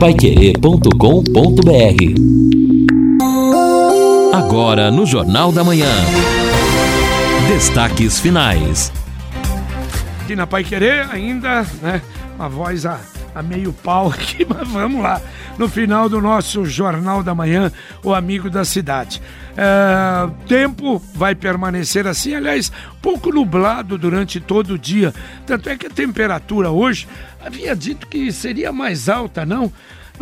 paiquerê.com.br Agora no Jornal da Manhã. Destaques finais. Aqui na Pai Querer ainda, né? Uma voz a, a meio pau aqui, mas vamos lá. No final do nosso Jornal da Manhã, o Amigo da Cidade. É, tempo vai permanecer assim, aliás, pouco nublado durante todo o dia. Tanto é que a temperatura hoje havia dito que seria mais alta, não?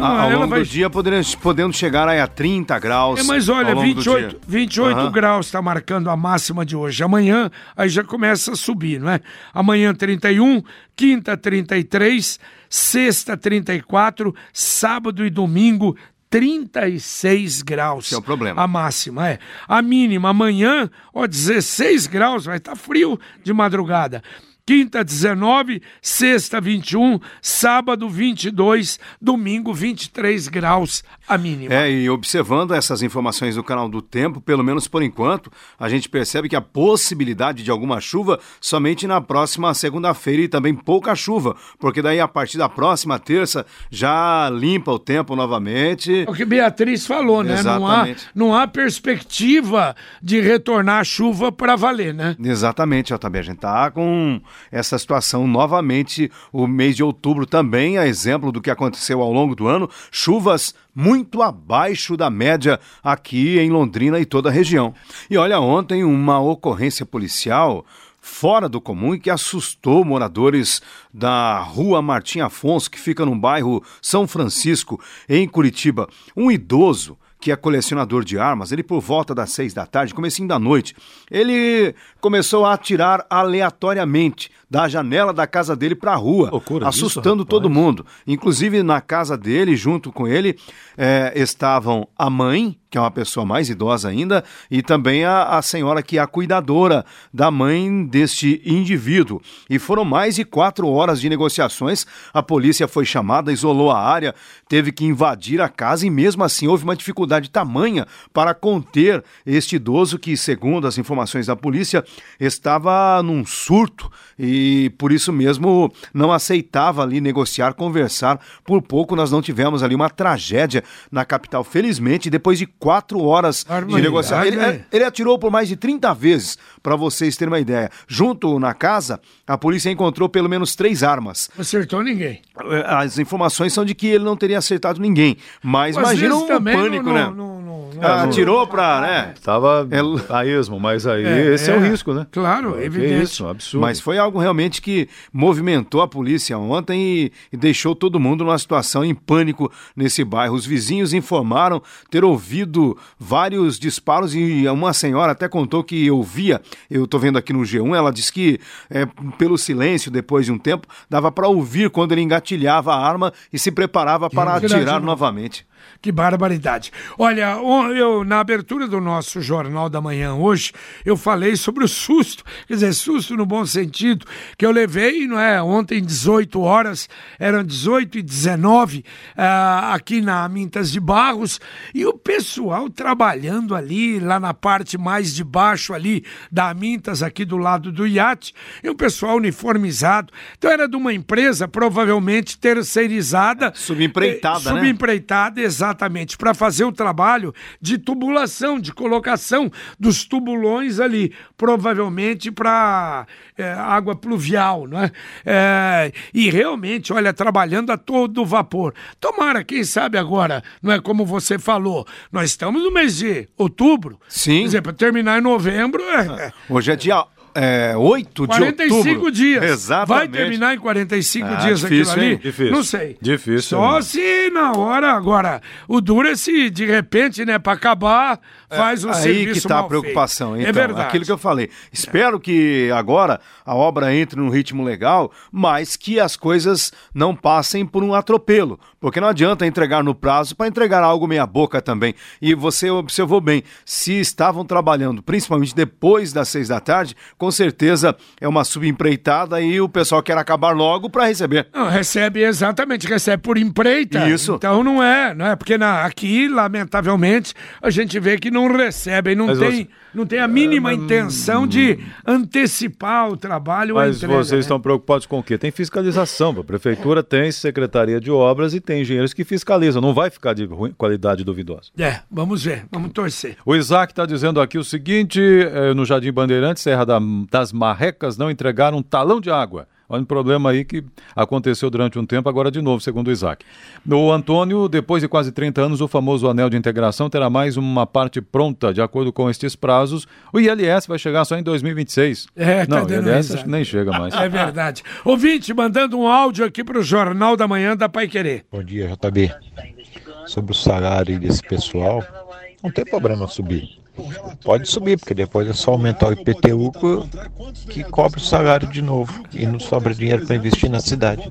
Ah, ao longo vai- do dia podendo, podendo chegar aí a 30 graus. É, mas olha, ao longo do 28, dia. 28 Aham. graus está marcando a máxima de hoje. Amanhã aí já começa a subir, não é? Amanhã 31, quinta 33, sexta 34, sábado e domingo 36 graus. Esse é o problema. A máxima, é. A mínima amanhã, ó, 16 graus, vai estar frio de madrugada. Quinta 19, sexta 21, sábado 22, domingo 23 graus a mínima. É, e observando essas informações do canal do Tempo, pelo menos por enquanto, a gente percebe que a possibilidade de alguma chuva somente na próxima segunda-feira e também pouca chuva, porque daí a partir da próxima terça já limpa o tempo novamente. É o que Beatriz falou, né? Não há, Exatamente. não há perspectiva de retornar a chuva para valer, né? Exatamente, JB. A gente tá com essa situação novamente o mês de outubro também, a exemplo do que aconteceu ao longo do ano, chuvas muito abaixo da média aqui em Londrina e toda a região. E olha, ontem uma ocorrência policial fora do comum e que assustou moradores da Rua Martim Afonso, que fica no bairro São Francisco, em Curitiba. Um idoso que é colecionador de armas, ele por volta das seis da tarde, comecinho da noite, ele começou a atirar aleatoriamente da janela da casa dele para a rua, Loucura isso, assustando rapaz. todo mundo. Inclusive na casa dele, junto com ele, eh, estavam a mãe, que é uma pessoa mais idosa ainda, e também a, a senhora que é a cuidadora da mãe deste indivíduo. E foram mais de quatro horas de negociações. A polícia foi chamada, isolou a área, teve que invadir a casa e mesmo assim houve uma dificuldade tamanha para conter este idoso que, segundo as informações da polícia, estava num surto e por isso mesmo não aceitava ali negociar, conversar. Por pouco nós não tivemos ali uma tragédia na capital. Felizmente, depois de quatro horas de negociação, ele, ele atirou por mais de 30 vezes, para vocês terem uma ideia. Junto na casa, a polícia encontrou pelo menos três armas. Acertou ninguém. Eh, As informações são de que ele não teria acertado ninguém. Mas Às imagina um pânico, não- né? não- Ah, não- atirou pra, né? Tava É- a esmo, mas aí É, esse é, o é. risco, né? Claro, Que evidente. isso, absurdo. Mas foi algo realmente que movimentou a polícia ontem e, e deixou todo mundo numa situação em pânico nesse bairro. Os vizinhos informaram ter ouvido vários disparos e uma senhora até contou que ouvia. Eu tô vendo aqui no G1, ela disse que é, pelo silêncio, depois de um tempo, dava para ouvir quando ele engatilhava a arma e se preparava para atirar não. novamente. Que barbaridade. Olha, eu na abertura do nosso Jornal da Manhã hoje, eu falei sobre o susto, quer dizer, susto no bom sentido, que eu levei, não é, ontem 18 horas, eram 18 e 19 ah, aqui na Mintas de Barros, e o pessoal trabalhando ali, lá na parte mais de baixo ali da Mintas, aqui do lado do iate, e o pessoal uniformizado. Então era de uma empresa provavelmente terceirizada. Subempreitada, eh, né? Subempreitada, exatamente, para fazer o trabalho de tubulação, de colocação dos tubulões ali, provavelmente para água pluvial, não é? É, E realmente, olha, trabalhando a todo vapor. Tomara, quem sabe agora, não é como você falou, nós estamos no mês de outubro. Sim. Dizer, para terminar em novembro, é, Hoje é dia é, 8 de 45 outubro. dias. Exatamente. Vai terminar em 45 Ah, dias difícil, aquilo ali? hein? Difícil. Não sei. Difícil, Só né? se na hora agora. O duro é se de repente, né, para acabar, faz um Aí serviço que tá a preocupação. feito. Então, é verdade. aquilo que eu falei. Espero que agora a obra entre num ritmo legal, mas que as coisas não passem por um atropelo. Porque não adianta entregar no prazo para entregar algo meia boca também. E você observou bem, se estavam trabalhando, principalmente depois das seis da tarde, com com certeza é uma subempreitada e o pessoal quer acabar logo para receber. Não, recebe exatamente, recebe por empreita. Isso. Então não é, não é porque na, aqui, lamentavelmente, a gente vê que não recebe, não Mas tem, você- não tem a mínima intenção de antecipar o trabalho Mas entrega, vocês né? estão preocupados com o quê? Tem fiscalização. A prefeitura tem secretaria de obras e tem engenheiros que fiscalizam. Não vai ficar de ruim- qualidade duvidosa. É, vamos ver, vamos torcer. O Isaac está dizendo aqui o seguinte: eh, no Jardim Bandeirantes, Serra da- das Marrecas, não entregaram um talão de água. Olha um problema aí que aconteceu durante um tempo, agora de novo, segundo o Isaac. O Antônio, depois de quase 30 anos, o famoso anel de integração terá mais uma parte pronta. De acordo com estes prazos, o ILS vai chegar só em 2026. É, tá não, o ILS risada. acho que nem chega mais. É verdade. Ouvinte, mandando um áudio aqui pro Jornal da Manhã da Pai Querer. Bom dia, JB. Sobre o salário desse pessoal, não tem problema subir. Pode subir, porque depois é só aumentar o IPTU que, cobre o salário de novo e não sobra dinheiro para investir na cidade.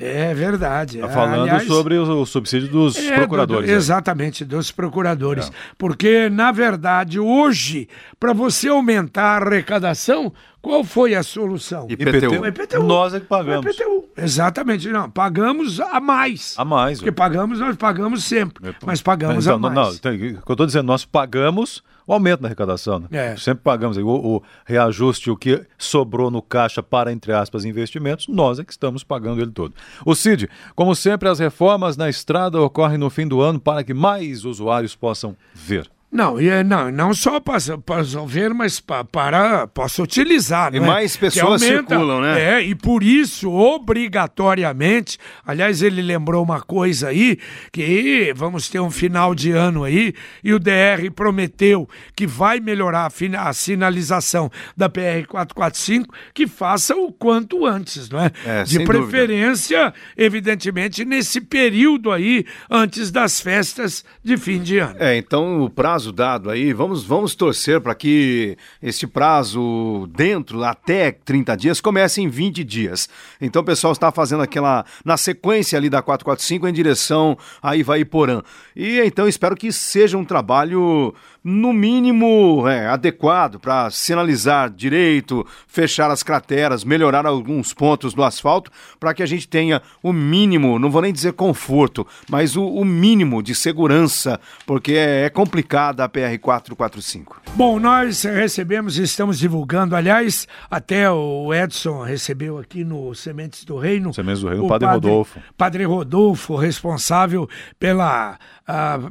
É verdade. Tá falando Aliás, sobre o, subsídio dos É, procuradores. do- né? exatamente, dos procuradores. Porque, na verdade, hoje, para você aumentar a arrecadação, qual foi a solução? IPTU. IPTU. Nós é que pagamos. IPTU. Exatamente, não. Pagamos a mais. A mais. Porque pagamos, nós pagamos sempre. Mas pagamos Então, a mais. Não, não, tem- o que eu estou dizendo, nós pagamos o aumento da arrecadação. Né? É. Sempre pagamos aí, o, o reajuste, o que sobrou no caixa para, entre aspas, investimentos, nós é que estamos pagando ele todo. O Cid, como sempre, as reformas na estrada ocorrem no fim do ano para que mais usuários possam ver. Não, e é- não, não só para resolver, mas pa- para possa utilizar. E é? mais pessoas circulam, né? É, e por isso, obrigatoriamente, aliás, ele lembrou uma coisa aí, que vamos ter um final de ano aí, e o DR prometeu que vai melhorar a, a sinalização da PR-445, que faça o quanto antes, não é? É, De sem dúvida. preferência, evidentemente, nesse período aí, antes das festas de fim de ano. É, então o prazo dado aí, vamos, vamos torcer para que esse prazo dentro, até 30 dias, comece em 20 dias. Então o pessoal está fazendo aquela, na sequência ali da 445 em direção a Ivaiporã. E então espero que seja um trabalho, no mínimo, é, adequado para sinalizar direito, fechar as crateras, melhorar alguns pontos do asfalto, para que a gente tenha o mínimo, não vou nem dizer conforto, mas o, o mínimo de segurança, porque é, é complicada a PR-445. Bom, nós recebemos e estamos divulgando, aliás, até o Edson recebeu aqui no Sementes do Reino. Sementes do Reino, o o Padre Rodolfo. Padre Rodolfo, responsável pela,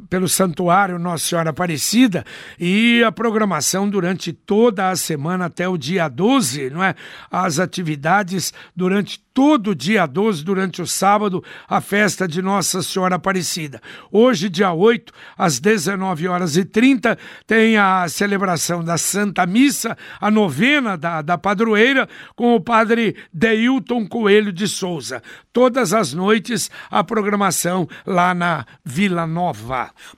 pelo Santuário Nossa Senhora Aparecida e a programação durante toda a semana até o dia 12, não é? As atividades durante todo o dia 12, durante o sábado, a festa de Nossa Senhora Aparecida. Hoje, dia 8, às 19 horas e 30, tem a celebração da Santa Missa, a novena da, da padroeira, com o padre Deilton Coelho de Souza. Todas as noites, a programação lá na Vila Nova.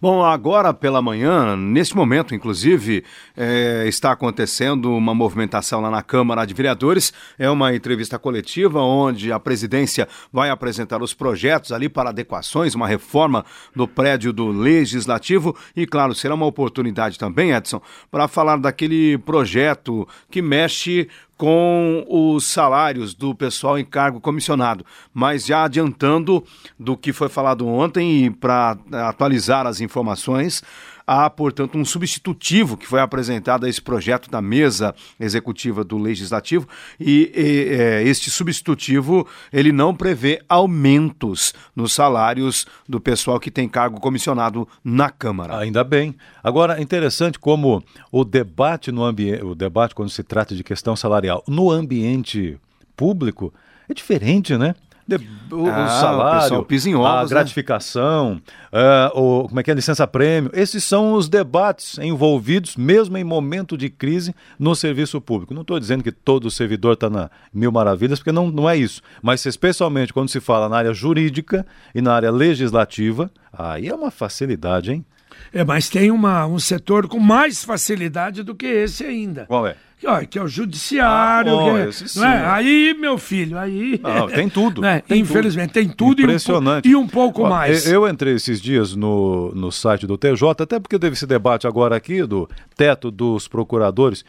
Bom, agora pela manhã, neste momento, inclusive, é, está acontecendo uma movimentação lá na Câmara de Vereadores. É uma entrevista coletiva onde a presidência vai apresentar os projetos ali para adequações, uma reforma do prédio do Legislativo. E, claro, será uma oportunidade também, Edson, para falar daquele projeto que mexe com os salários do pessoal em cargo comissionado. Mas já adiantando do que foi falado ontem e para atualizar as informações, há, portanto, um substitutivo que foi apresentado a esse projeto da mesa executiva do Legislativo e, e, é, este substitutivo ele não prevê aumentos nos salários do pessoal que tem cargo comissionado na Câmara. Ainda bem. Agora, é interessante como o debate no ambiente, o debate quando se trata de questão salarial no ambiente público é diferente, né? De- o, Ah, o o salário, pisa em a ovos, né? gratificação, ah, o, como é que é, licença-prêmio, esses são os debates envolvidos, mesmo em momento de crise, no serviço público. Não estou dizendo que todo servidor está na mil maravilhas, porque não, não é isso. Mas especialmente quando se fala na área jurídica e na área legislativa, aí é uma facilidade, hein? É, mas tem uma, um setor com mais facilidade do que esse ainda. Qual é? Que, ó, que é o judiciário. Ah, é- esse não é? Aí, meu filho, aí. Não, tem tudo, né? tem Infelizmente, tem tudo e um Impressionante. e um, pouco Ó, mais. Eu entrei esses dias no, no site do TJ, até porque teve esse debate agora aqui do teto dos procuradores.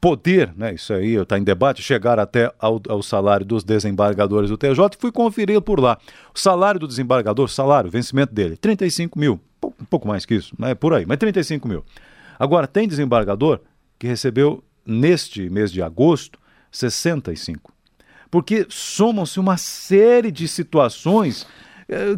poder, né, isso aí está em debate, chegar até ao, ao, salário dos desembargadores do TJ e fui conferir por lá. O salário do desembargador, salário, vencimento dele, 35 mil, um pouco mais que isso, é por aí, mas 35 mil. Agora, tem desembargador que recebeu neste mês de agosto 65. Porque somam-se uma série de situações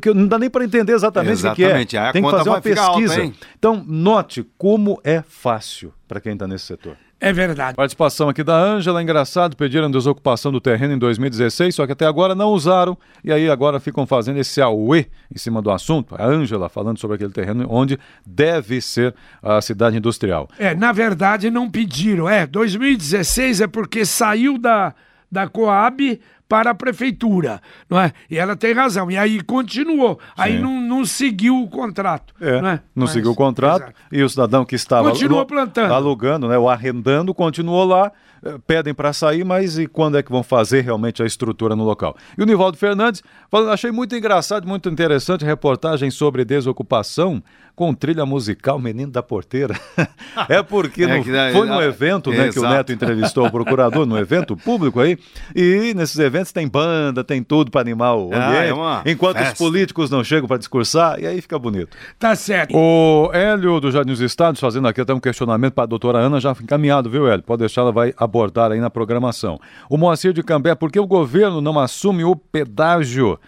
que não dá nem para entender exatamente, exatamente. o que é. Tem que fazer uma pesquisa. Alta, então, note como é fácil para quem está nesse setor. É verdade. Participação aqui da Ângela, engraçado, pediram desocupação do terreno em 2016, só que até agora não usaram, e aí agora ficam fazendo esse auê em cima do assunto. A Ângela falando sobre aquele terreno onde deve ser a cidade industrial. É, na verdade não pediram, é, 2016 é porque saiu da, da Coab para a prefeitura, não é? E ela tem razão. E aí continuou. Sim. Aí não, não seguiu o contrato. É, não, é? não Mas, seguiu o contrato. Exato. E o cidadão que estava continuou plantando. alugando, né, ou arrendando, continuou lá eh, pedem para sair, mas e quando é que vão fazer realmente a estrutura no local? E o Nivaldo Fernandes, falando, achei muito engraçado, muito interessante reportagem sobre desocupação com trilha musical Menino da Porteira. é porque é no, foi num evento né, que o Neto entrevistou o procurador, num evento público aí, e nesses eventos tem banda, tem tudo para animar o ah, ambiente, é enquanto festa. os políticos não chegam para discursar, e aí fica bonito. Tá certo. O Hélio do Jardim dos Estados, fazendo aqui até um questionamento para a doutora Ana, já encaminhado, viu, Hélio? Pode deixar, ela vai abordar aí na programação. O Moacir de Cambé, por que o governo não assume o pedágio?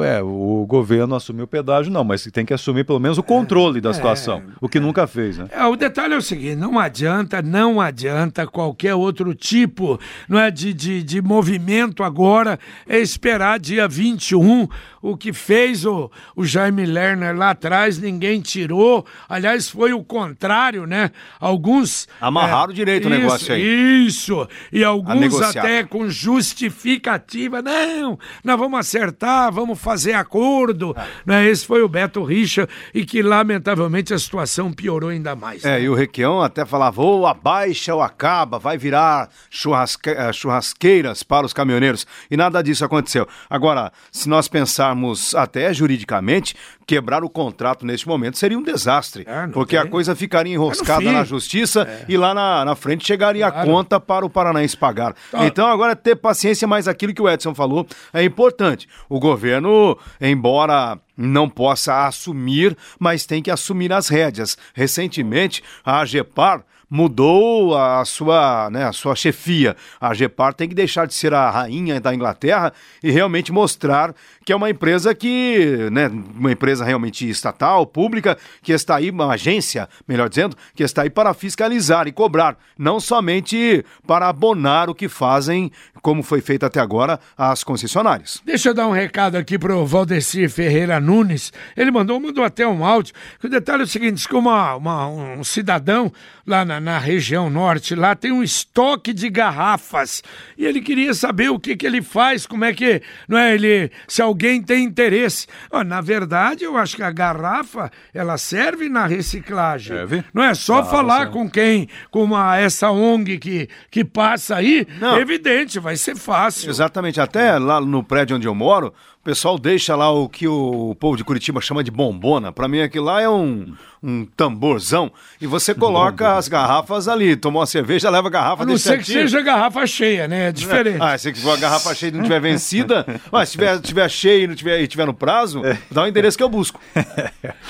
É, o governo assumiu o pedágio, não, mas tem que assumir pelo menos o controle da é, situação, é, o que nunca fez, né? É, o detalhe é o seguinte: não adianta, não adianta qualquer outro tipo não é, de, de, de movimento agora, é esperar dia 21 o que fez o, o Jaime Lerner lá atrás, ninguém tirou. Aliás, foi o contrário, né? Alguns. Amarraram é, direito isso, o negócio aí. Isso. E alguns até com justificativa. Não, nós vamos acertar, vamos fazer acordo. É. Né? Esse foi o Beto Richa e que, lamentavelmente, a situação piorou ainda mais. É, né? e o Requião até falava: ou abaixa ou acaba, vai virar churrasque... Eh, churrasqueiras para os caminhoneiros. E nada disso aconteceu. Agora, se nós pensarmos pensarmos até juridicamente, quebrar o contrato neste momento seria um desastre. É, porque tem. a coisa ficaria enroscada na justiça é. e lá na, na frente chegaria claro. a conta para o Paranaense pagar. Tá. Então agora ter paciência, mas aquilo que o Edson falou é importante. O governo, embora não possa assumir, mas tem que assumir as rédeas. Recentemente, a AGEPAR mudou a sua, né, a sua chefia. A Gepar tem que deixar de ser a rainha da Inglaterra e realmente mostrar que é uma empresa que, né, uma empresa realmente estatal, pública, que está aí, uma agência, melhor dizendo, que está aí para fiscalizar e cobrar, não somente para abonar o que fazem, como foi feito até agora, as concessionárias. Deixa eu dar um recado aqui para o Valdecir Ferreira Nunes. Ele mandou, mandou até um áudio. O detalhe é o seguinte: que uma, uma um cidadão lá na, na região norte, lá tem um estoque de garrafas. E ele queria saber o que, que ele faz, como é que. Não é ele. Se alguém tem interesse. Oh, na verdade, eu acho que a garrafa ela serve na reciclagem. Deve. Não é só falar com quem, com uma, essa ONG que, que passa aí, Não. evidente, vai ser fácil. Exatamente. Até lá no prédio onde eu moro, o pessoal deixa lá o que o povo de Curitiba chama de bombona. Para mim, aquilo lá é um, um tamborzão. E você coloca as garrafas ali. Tomou uma cerveja, leva a garrafa A não ser que seja garrafa cheia, né? É diferente. Ah, se for a garrafa cheia e não tiver vencida. mas se tiver, tiver cheia e não tiver, e tiver no prazo, é. dá o endereço que eu busco.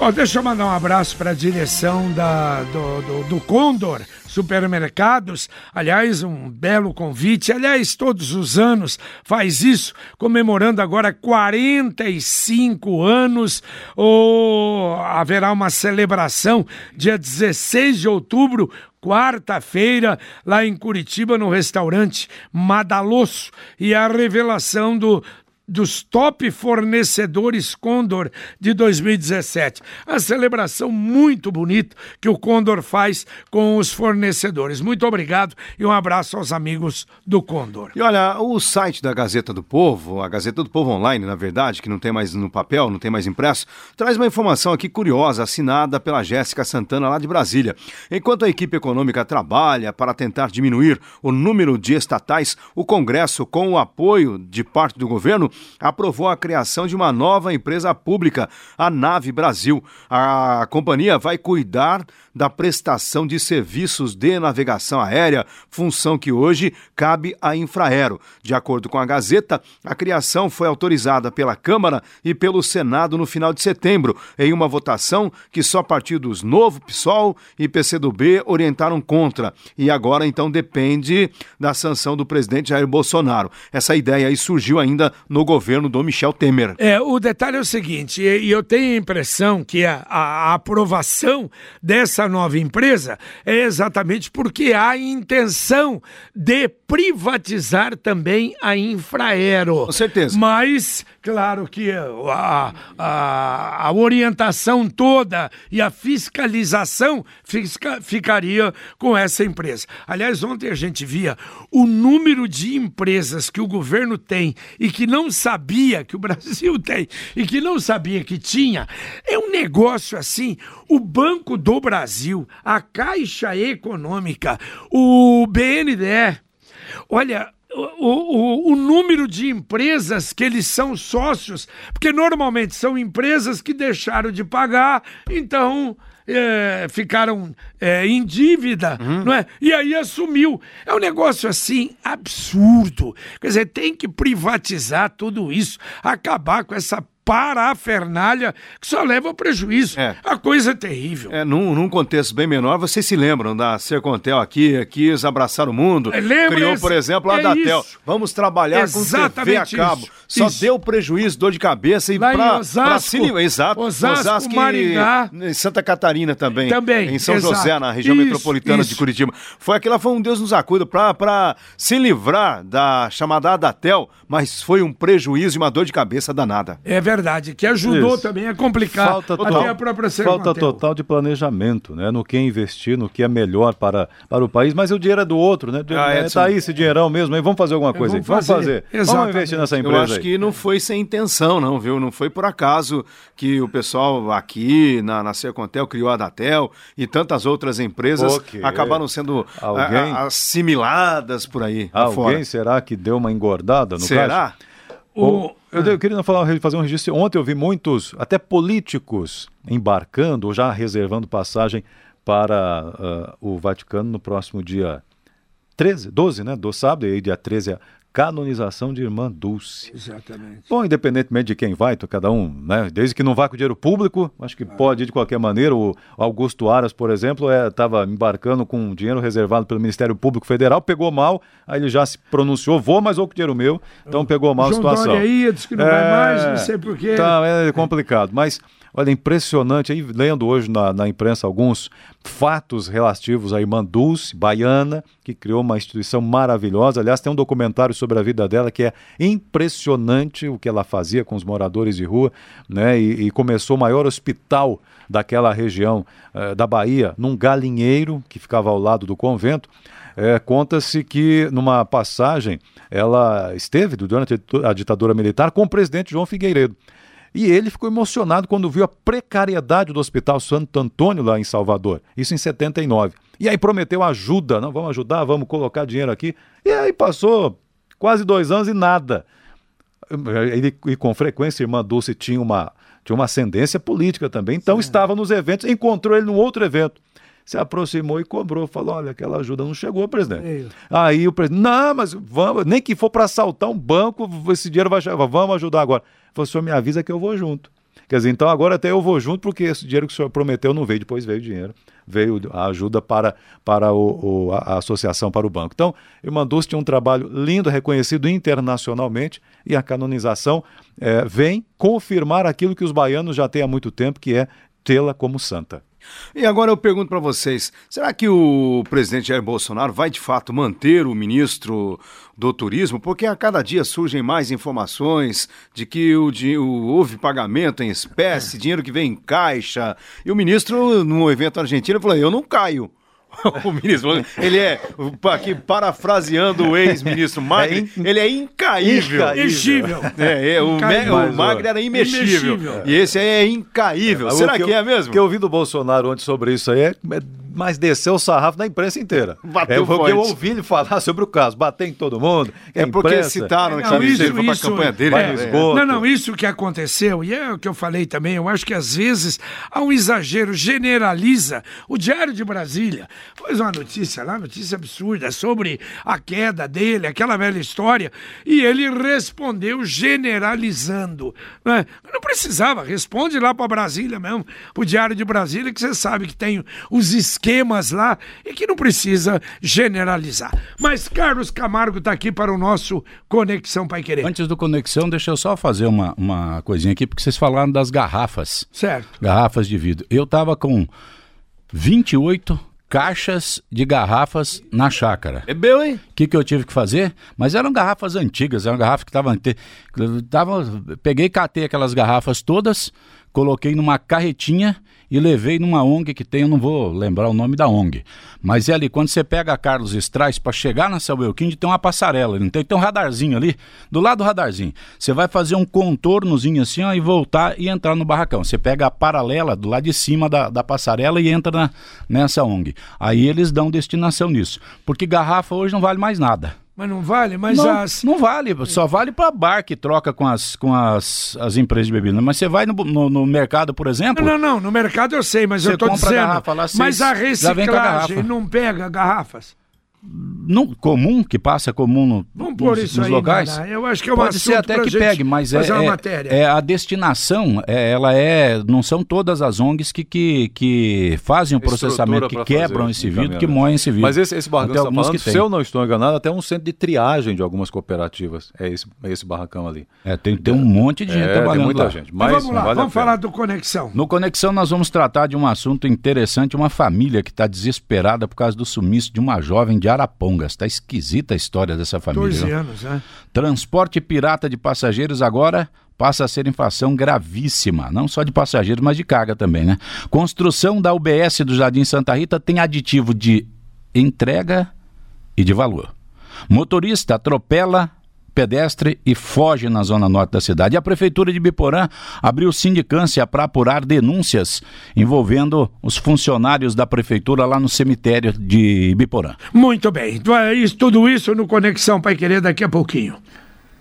Oh, deixa eu mandar um abraço para a direção da, do, do, do Condor Supermercados. Aliás, um belo convite. Aliás, todos os anos faz isso, comemorando agora 45 anos. Oh, haverá uma celebração dia 16 de outubro quarta-feira, lá em Curitiba, no restaurante Madalosso, e a revelação do dos top fornecedores Condor de 2017. A celebração muito bonita que o Condor faz com os fornecedores. Muito obrigado e um abraço aos amigos do Condor. E olha, o site da Gazeta do Povo, a Gazeta do Povo Online, na verdade, que não tem mais no papel, não tem mais impresso, traz uma informação aqui curiosa, assinada pela Jéssica Santana lá de Brasília. Enquanto a equipe econômica trabalha para tentar diminuir o número de estatais, o Congresso, com o apoio de parte do governo, aprovou a criação de uma nova empresa pública, a Nave Brasil. A companhia vai cuidar da prestação de serviços de navegação aérea, função que hoje cabe à Infraero. De acordo com a Gazeta, a criação foi autorizada pela Câmara e pelo Senado no final de setembro, em uma votação que só partidos Novo, PSOL e PCdoB orientaram contra. E agora, então, depende da sanção do presidente Jair Bolsonaro. Essa ideia aí surgiu ainda no governo do Michel Temer. É, o detalhe é o seguinte, e eu tenho a impressão que a, a aprovação dessa nova empresa é exatamente porque há intenção de privatizar também a Infraero. Com certeza. Mas, claro que a, a, a orientação toda e a fiscalização fisca, ficaria com essa empresa. Aliás, ontem a gente via o número de empresas que o governo tem e que não sabia que o Brasil tem e que não sabia que tinha. É um negócio assim. O Banco do Brasil, a Caixa Econômica, o BNDE. Olha, o, o, o, número de empresas que eles são sócios, porque normalmente são empresas que deixaram de pagar, então é, ficaram é, em dívida, uhum. não é? E aí assumiu. É um negócio assim absurdo. Quer dizer, tem que privatizar tudo isso, acabar com essa parafernália que só leva ao prejuízo. É. A coisa é terrível. É, num, num, contexto bem menor, vocês se lembram da Sercontel aqui, quis abraçar o mundo. É, Criou, esse, por exemplo, a é Datel. Isso. Vamos trabalhar Exatamente com TV a cabo. Isso. Só isso. deu prejuízo, dor de cabeça e para Osasco, exato, Osasco, Osasco Maringá, em Santa Catarina também. Também. Em São exato. José, na região metropolitana de Curitiba. Foi aquela foi um Deus nos acuda para se livrar da chamada Datel, mas foi um prejuízo e uma dor de cabeça danada. É verdade verdade, que ajudou Isso. também a complicar falta até total, a própria Falta total de planejamento, né? No que investir, no que é melhor para, para o país, mas o dinheiro é do outro, né? Ah, é, tá aí esse dinheirão mesmo, aí vamos fazer alguma coisa vamos Vamos fazer. Vamos investir nessa empresa Eu acho aí. que não foi sem intenção, não, viu? Não foi por acaso que o pessoal aqui na, na Sercontel criou a Datel e tantas outras empresas okay. acabaram sendo Alguém? A, assimiladas por aí. Alguém fora. será que deu uma engordada no Será? Caso? O, eu, eu, queria falar, fazer um registro. Ontem eu vi muitos, até políticos, embarcando ou já reservando passagem para uh, o Vaticano no próximo dia 13, 12, né? Do sábado, e aí dia 13 é canonização de Irmã Dulce. Exatamente. Bom, independentemente de quem vai, cada um, né? Desde que não vá com dinheiro público, acho que ah. pode ir de qualquer maneira. O Augusto Aras, por exemplo, estava é, embarcando com dinheiro reservado pelo Ministério Público Federal, pegou mal, aí ele já se pronunciou, vou, mas vou com dinheiro meu, então pegou mal a situação. Dória aí, disse que não é... vai mais, não sei porquê. Tá, é complicado, mas Olha, impressionante, aí lendo hoje na, na imprensa alguns fatos relativos à irmã Dulce, baiana, que criou uma instituição maravilhosa. Aliás, tem um documentário sobre a vida dela que é impressionante o que ela fazia com os moradores de rua, né? E, e começou o maior hospital daquela região eh, da Bahia, num galinheiro que ficava ao lado do convento. É, Conta-se que numa passagem ela esteve durante a ditadura militar com o presidente João Figueiredo. E ele ficou emocionado quando viu a precariedade do Hospital Santo Antônio lá em Salvador, isso em 79. E aí prometeu ajuda, não, vamos ajudar, vamos colocar dinheiro aqui. E aí passou quase dois anos e nada. Ele, e com frequência, a irmã Dulce tinha uma, tinha uma ascendência política também, então Sim. estava nos eventos, encontrou ele num outro evento se aproximou e cobrou, falou: olha, aquela ajuda não chegou, presidente. Aí o presidente, não, mas vamos, nem que for para assaltar um banco, esse dinheiro vai chegar, vamos ajudar agora. Falou, o senhor me avisa que eu vou junto. Quer dizer, então agora até eu vou junto, porque esse dinheiro que o senhor prometeu não veio, depois veio o dinheiro, veio a ajuda para, para o, o a, associação para o banco. Então, Irmã Dulce tinha um trabalho lindo, reconhecido internacionalmente, e a canonização é, vem confirmar aquilo que os baianos já têm há muito tempo, que é tê-la como santa. E agora eu pergunto para vocês: será que o presidente Jair Bolsonaro vai de fato manter o ministro do Turismo? Porque a cada dia surgem mais informações de que o, o, houve pagamento em espécie, dinheiro que vem em caixa. E o ministro, no evento argentino, falou: eu não caio. o ministro, ele é, aqui parafraseando o ex-ministro Magri, é in... ele é incaível. Incaível. É, é, o, me, o Magri era imexível. imexível. E esse aí é incaível. É, Será que, que, é mesmo? O que eu ouvi do Bolsonaro ontem sobre isso aí é, é mas desceu o sarrafo na imprensa inteira. Bateu é porque eu ouvi ele falar sobre o caso, bater em todo mundo. É porque imprensa. citaram Não, que isso, ele foi pra isso, campanha dele. é, né? esgoto. Não, não, isso que aconteceu, e é o que eu falei também, eu acho que às vezes há um exagero, generaliza. O Diário de Brasília fez uma notícia lá, notícia absurda, sobre a queda dele, aquela velha história, e ele respondeu generalizando. Né? Não precisava, responde lá para Brasília mesmo, pro Diário de Brasília, que você sabe que tem os esquemas lá e que não precisa generalizar. Mas Carlos Camargo está aqui para o nosso Conexão Pai Querer. Antes do Conexão, deixa eu só fazer uma, uma coisinha aqui, porque vocês falaram das garrafas. Certo. Garrafas de vidro. Eu tava com 28 caixas de garrafas na chácara. Bebeu, hein? O que, que eu tive que fazer? Mas eram garrafas antigas, eram garrafas que estavam. Tava, peguei, catei aquelas garrafas todas, coloquei numa carretinha e levei numa ONG que tem, eu não vou lembrar o nome da ONG. Mas é ali, quando você pega a Carlos Strais para chegar na Euquinde, tem uma passarela, não tem, tem um radarzinho ali, do lado do radarzinho. Você vai fazer um contornozinho assim, ó, e voltar e entrar no barracão. Você pega a paralela do lado de cima da, da passarela e entra na, nessa ONG. Aí eles dão destinação nisso. Porque garrafa hoje não vale mais nada. Mas não vale? Mas não, as. não vale, só vale para bar que troca com as, com as, as empresas de bebida. Mas você vai no, no, no mercado, por exemplo. Não, não, no mercado eu sei, mas Você eu tô a dizendo. garrafa lá, mas a a reciclagem garrafa. não pega garrafas. Não, comum, que passa comum no, Vamos pôr nos, isso nos aí, locais. Nara. Eu acho que é um Pode ser assunto até que pegue, mas é, é- matéria. é a destinação, é, ela é, não são todas as ONGs que, que, que fazem o processamento, que quebram fazer esse o vidro, que moem esse vidro. Mas esse, esse barracão está alguns falando, que tem. se eu não estou enganado, até um centro de triagem de algumas cooperativas. É esse, é esse barracão ali. É, tem, tem um monte de gente É, trabalhando tem muita lá. gente. Mas Mas vamos lá, vale vamos falar do Conexão. No Conexão nós vamos tratar de um assunto interessante, uma família que está desesperada por causa do sumiço de uma jovem de Arapongas. Está esquisita a história dessa família. 14 viu? anos, né? Transporte pirata de passageiros agora passa a ser infração gravíssima, não só de passageiros, mas de carga também, né? Construção da UBS do Jardim Santa Rita tem aditivo de entrega e de valor. Motorista atropela pedestre e foge na zona norte da cidade. E a prefeitura de Biporã abriu sindicância para apurar denúncias envolvendo os funcionários da prefeitura lá no cemitério de Biporã. Muito bem. Então é tudo isso no Conexão Pai Querer daqui a pouquinho.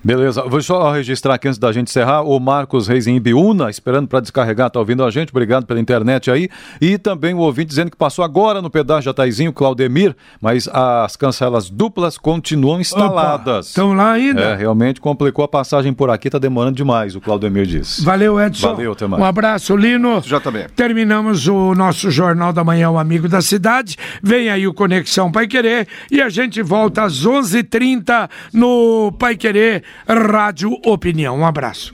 Beleza, vou só registrar aqui antes da gente encerrar o Marcos Reis em Ibiúna, esperando para descarregar, tá ouvindo a gente, obrigado pela internet aí. E também o ouvinte dizendo que passou agora no pedágio Jataizinho, Claudemir, mas as cancelas duplas continuam instaladas. Estão lá ainda? É, realmente complicou a passagem por aqui, tá demorando demais, o Claudemir disse. Valeu, Edson. Valeu, até mais. Um abraço, Lino. JB. Terminamos o nosso Jornal da Manhã, o Amigo da Cidade. Vem aí o Conexão Pai Querer e a gente volta às 11h30 no Pai Querer Rádio Opinião. Um abraço.